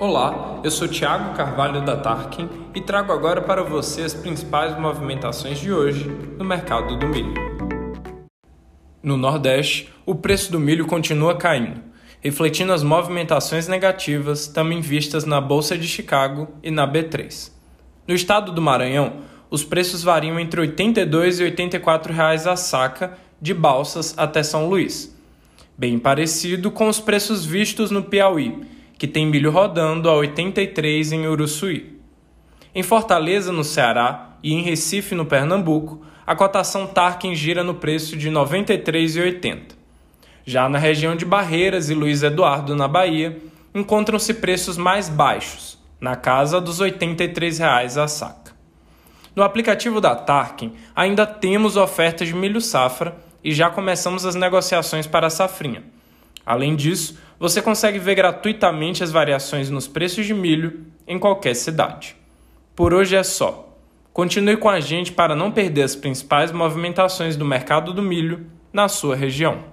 Olá, eu sou Thiago Carvalho da Tarkin e trago agora para você as principais movimentações de hoje no mercado do milho. No Nordeste, o preço do milho continua caindo, refletindo as movimentações negativas também vistas na Bolsa de Chicago e na B3. No estado do Maranhão, os preços variam entre R$ 82 e 84 reais a saca de balsas até São Luís, bem parecido com os preços vistos no Piauí que tem milho rodando a 83 em Uruçuí. Em Fortaleza, no Ceará, e em Recife, no Pernambuco, a cotação Tarkin gira no preço de R$ 93,80. Já na região de Barreiras e Luiz Eduardo, na Bahia, encontram-se preços mais baixos, na casa dos R$ 83,00 a saca. No aplicativo da Tarkin, ainda temos ofertas de milho safra e já começamos as negociações para a safrinha. Além disso, você consegue ver gratuitamente as variações nos preços de milho em qualquer cidade. Por hoje é só. Continue com a gente para não perder as principais movimentações do mercado do milho na sua região.